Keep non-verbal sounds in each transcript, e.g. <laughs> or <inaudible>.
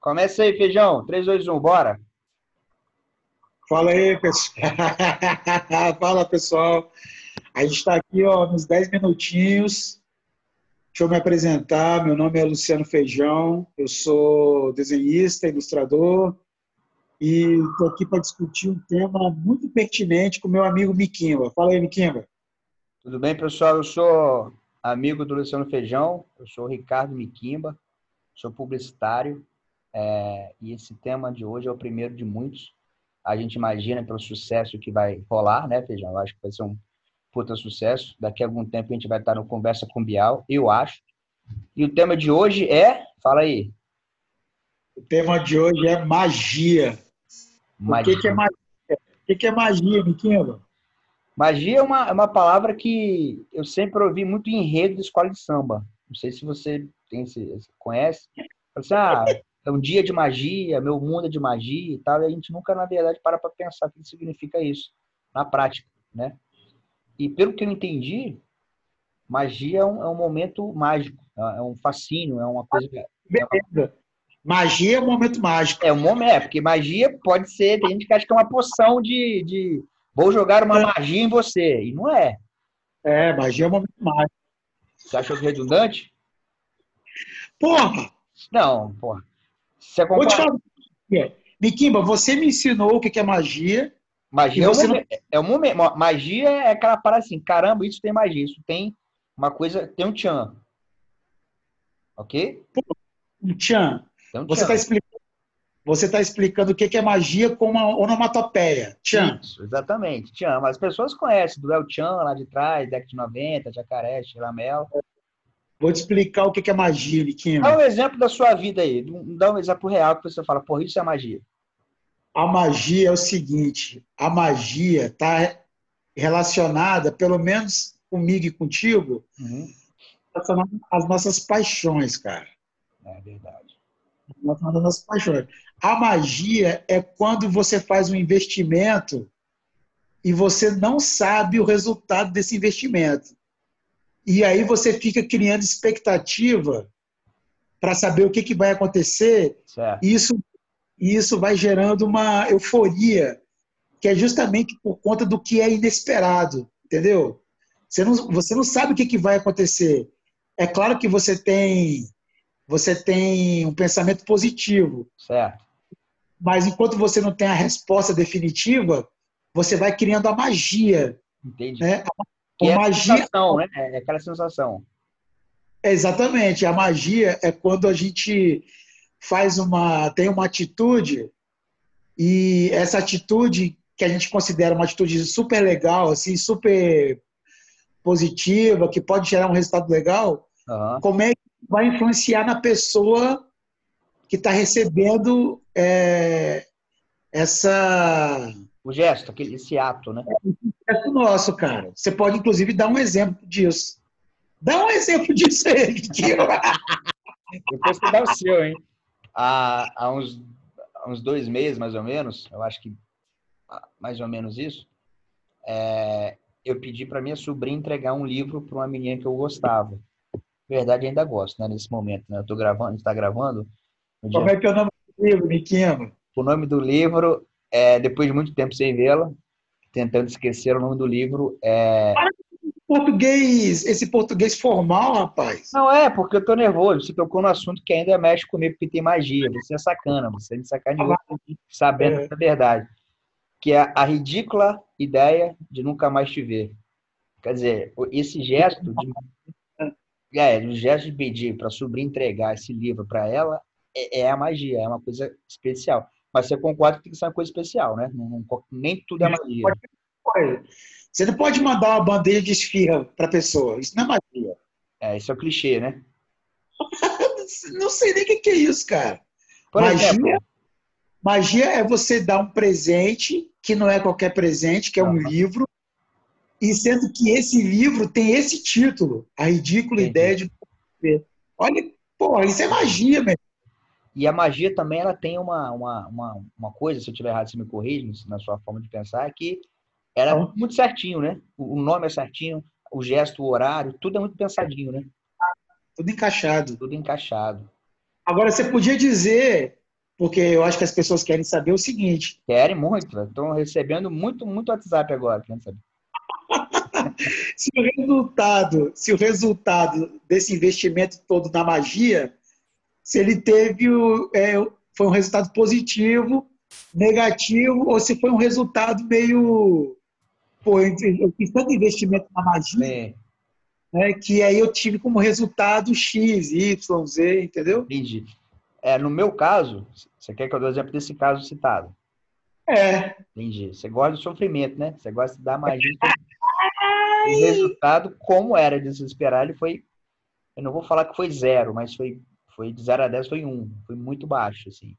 Começa aí, feijão. 3, 2, 1, bora. Fala aí, pessoal. <laughs> Fala, pessoal. A gente está aqui ó, nos 10 minutinhos. Deixa eu me apresentar. Meu nome é Luciano Feijão. Eu sou desenhista, ilustrador. E estou aqui para discutir um tema muito pertinente com meu amigo Miquimba. Fala aí, Miquimba. Tudo bem, pessoal? Eu sou amigo do Luciano Feijão. Eu sou o Ricardo Miquimba. Sou publicitário é, e esse tema de hoje é o primeiro de muitos. A gente imagina pelo sucesso que vai rolar, né, Feijão? Eu acho que vai ser um puta sucesso. Daqui a algum tempo a gente vai estar no Conversa com Bial, eu acho. E o tema de hoje é. Fala aí. O tema de hoje é magia. magia. O que, que é magia? O que, é magia, Miquinho? Magia é uma, é uma palavra que eu sempre ouvi muito em enredo de escola de samba. Não sei se você tem esse, conhece. Assim, ah, é um dia de magia, meu mundo é de magia e tal, e a gente nunca, na verdade, para para pensar o que significa isso na prática, né? E pelo que eu entendi, magia é um, é um momento mágico, é, é um fascínio, é uma coisa... Beleza. Magia é um momento mágico. É um momento, é, porque magia pode ser, tem gente que acha que é uma poção de, de vou jogar uma é. magia em você, e não é. É, magia é um momento mágico. Você achou redundante? Porra! Não, porra. Você Vou te falar. Miquimba, você me ensinou o que é magia. Magia é um, momento, não... é um momento. Magia é aquela parada assim, caramba, isso tem magia, isso tem uma coisa, tem um tchan. Ok? Um tchan. Um você está explicando, você tá explicando o que é magia com uma onomatopeia. Tchan. Isso, exatamente, tchan. Mas as pessoas conhecem do El Tchan lá de trás, década de 90, Jacaré, Chilamel. Vou te explicar o que é magia, Liquinho. Dá um exemplo da sua vida aí. Dá um exemplo real que você fala, pô, isso é magia. A magia é o seguinte: a magia está relacionada, pelo menos comigo e contigo, uhum. às nossas paixões, cara. É verdade. Relacionada às nossas paixões. A magia é quando você faz um investimento e você não sabe o resultado desse investimento. E aí você fica criando expectativa para saber o que, que vai acontecer. Certo. E isso, isso vai gerando uma euforia, que é justamente por conta do que é inesperado, entendeu? Você não, você não sabe o que, que vai acontecer. É claro que você tem você tem um pensamento positivo. Certo. Mas enquanto você não tem a resposta definitiva, você vai criando a magia. Entendi. Né? Que é magia... sensação, né? É aquela sensação. Exatamente. A magia é quando a gente faz uma. tem uma atitude e essa atitude que a gente considera uma atitude super legal, assim, super positiva, que pode gerar um resultado legal, uhum. como é que vai influenciar na pessoa que está recebendo é, essa. O gesto, aquele, esse ato, né? É, projeto nosso, cara. Você pode, inclusive, dar um exemplo disso. Dá um exemplo disso aí, Depois você dá o seu, hein? Há, há, uns, há uns dois meses, mais ou menos, eu acho que mais ou menos isso, é, eu pedi para minha sobrinha entregar um livro para uma menina que eu gostava. Na verdade, ainda gosto, né, nesse momento. Né? Eu tô gravando, está gravando. Como é que é o nome do livro, Miquinho? O nome do livro, é, depois de muito tempo sem vê-la, tentando esquecer o nome do livro. É... Português, esse português formal, rapaz. Não é, porque eu tô nervoso. Você tocou no assunto que ainda mexe comigo, porque tem magia. Você é sacana, você me sacaneou ah, sabendo é. a verdade. Que é a ridícula ideia de nunca mais te ver. Quer dizer, esse gesto de. É, o gesto de pedir para a sobrinha entregar esse livro para ela é, é a magia, é uma coisa especial. Mas você concorda que tem que ser uma coisa especial, né? Nem tudo é magia. Você não pode mandar uma bandeja de esfirra para pessoa. Isso não é magia. É, isso é o clichê, né? <laughs> não sei nem o que é isso, cara. Por magia, exemplo, magia é você dar um presente, que não é qualquer presente, que é um uhum. livro, e sendo que esse livro tem esse título, A Ridícula Entendi. Ideia de Olha, pô, isso é magia, velho. E a magia também ela tem uma, uma, uma, uma coisa, se eu estiver errado, você me corrige na sua forma de pensar, é que era é muito certinho, né? O nome é certinho, o gesto, o horário, tudo é muito pensadinho, né? Tudo encaixado. Tudo encaixado. Agora, você podia dizer porque eu acho que as pessoas querem saber o seguinte. Querem muito, estão recebendo muito, muito WhatsApp agora, querendo saber. <laughs> se o resultado, se o resultado desse investimento todo na magia, se ele teve é, foi um resultado positivo, negativo, ou se foi um resultado meio pô, eu fiz tanto investimento na magia, né, que aí eu tive como resultado X, Y, Z, entendeu? Entendi. É, no meu caso, você quer que eu dê exemplo desse caso citado? É. Entendi. Você gosta do sofrimento, né? Você gosta de dar magia. o resultado, como era de se esperar, ele foi. Eu não vou falar que foi zero, mas foi, foi de 0 a 10, foi um. Foi muito baixo, assim.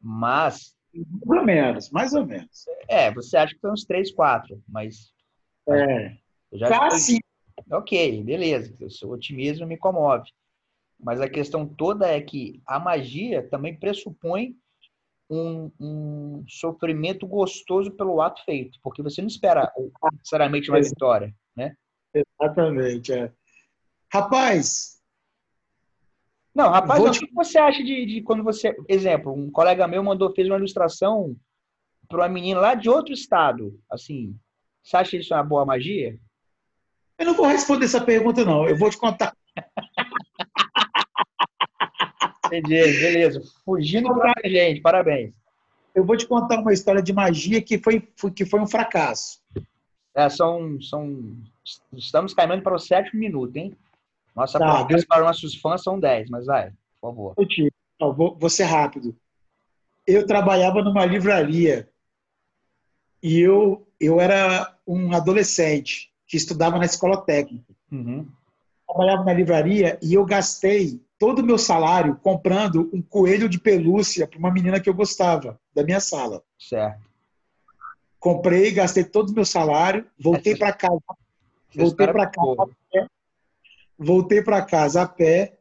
Mas. Mais ou menos, mais ou menos. É, você acha que foi uns 3, 4, mas. É. Eu já tá sim. Ok, beleza. O seu otimismo me comove. Mas a questão toda é que a magia também pressupõe um, um, sofrimento gostoso pelo ato feito, porque você não espera necessariamente uma vitória, né? Exatamente, é. Rapaz! Não, rapaz, te... o que você acha de, de, quando você... Exemplo, um colega meu mandou, fez uma ilustração para uma menina lá de outro estado, assim, você acha isso uma boa magia? Eu não vou responder essa pergunta, não. Eu vou te contar. Entendi, beleza. Fugindo pra gente, parabéns. Eu vou te contar uma história de magia que foi, que foi um fracasso. É, são, são, estamos caminhando para o sétimo minuto, hein? Nossa tá, promessa para nossos fãs são 10, mas vai, por favor. Eu vou, vou ser rápido. Eu trabalhava numa livraria e eu, eu era um adolescente que estudava na escola técnica. Uhum. Trabalhava na livraria e eu gastei todo o meu salário comprando um coelho de pelúcia para uma menina que eu gostava, da minha sala. Certo. Comprei, gastei todo o meu salário, voltei para casa. Voltei para casa. Voltei para casa a pé.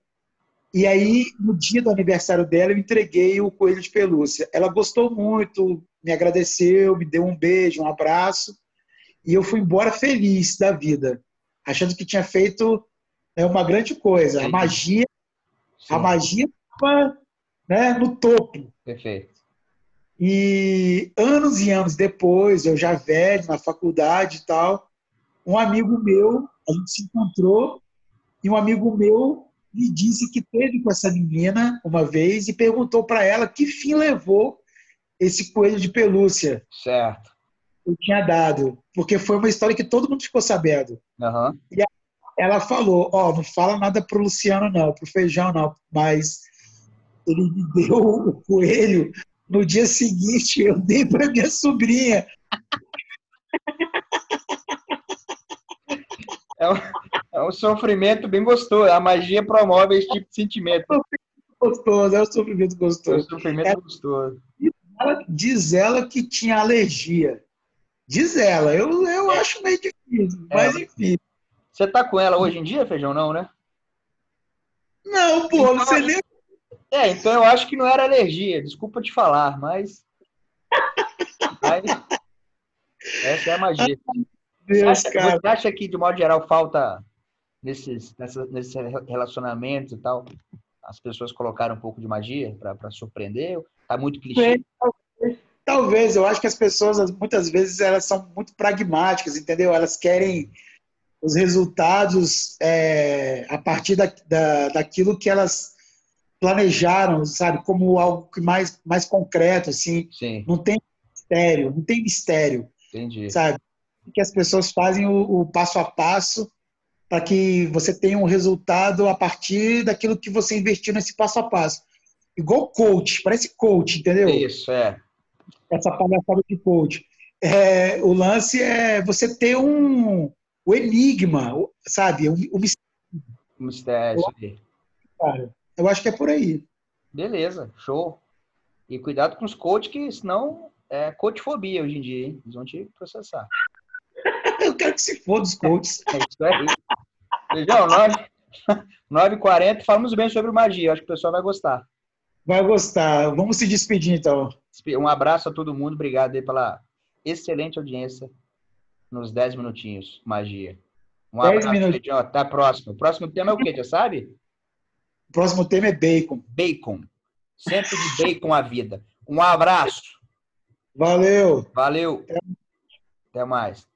E aí, no dia do aniversário dela, eu entreguei o coelho de pelúcia. Ela gostou muito, me agradeceu, me deu um beijo, um abraço. E eu fui embora feliz da vida, achando que tinha feito né, uma grande coisa. A magia Sim. A magia estava né, no topo. Perfeito. E anos e anos depois, eu já velho, na faculdade e tal, um amigo meu, a gente se encontrou, e um amigo meu me disse que teve com essa menina uma vez e perguntou para ela que fim levou esse coelho de pelúcia. Certo. Eu tinha dado, porque foi uma história que todo mundo ficou sabendo. Uhum. E ela falou, ó, oh, não fala nada pro Luciano não, pro Feijão não, mas ele me deu o coelho no dia seguinte, eu dei para minha sobrinha. É um, é um sofrimento bem gostoso. A magia promove esse tipo de sentimento. É um gostoso, é um sofrimento gostoso. É um sofrimento é, gostoso. Ela, diz ela que tinha alergia. Diz ela. Eu, eu é. acho meio difícil, mas é. enfim. Você tá com ela hoje em dia, Feijão? Não, né? Não, pô, então, você nem. É, então eu acho que não era alergia, desculpa te falar, mas. mas... Essa é a magia. Deus, você, cara. você acha que, de modo geral, falta nesses, nessas, nesses relacionamentos e tal? As pessoas colocaram um pouco de magia para surpreender? Tá muito clichê? Talvez, talvez, eu acho que as pessoas, muitas vezes, elas são muito pragmáticas, entendeu? Elas querem os resultados é, a partir da, da, daquilo que elas planejaram, sabe, como algo mais, mais concreto, assim. Sim. Não tem mistério, não tem mistério. Entendi. Sabe? Que as pessoas fazem o, o passo a passo para que você tenha um resultado a partir daquilo que você investiu nesse passo a passo. Igual coach, parece coach, entendeu? Isso, é. Essa palhaçada de coach. É, o lance é você ter um, o enigma, sabe? O, o mistério. O mistério, aí. Cara, eu acho que é por aí. Beleza, show. E cuidado com os coaches, que senão é coachfobia hoje em dia, hein? Eles vão te processar. <laughs> eu quero que se foda os coaches. é isso aí. Feijão, 9h40, <laughs> falamos bem sobre magia. Acho que o pessoal vai gostar. Vai gostar. Vamos se despedir, então. Um abraço a todo mundo. Obrigado aí pela excelente audiência nos 10 minutinhos, magia. Um abraço, minutos. Até a próxima. O próximo tema é o quê, já sabe? O próximo tema é bacon. Bacon. Sempre de bem com a vida. Um abraço. Valeu. Valeu. Até mais.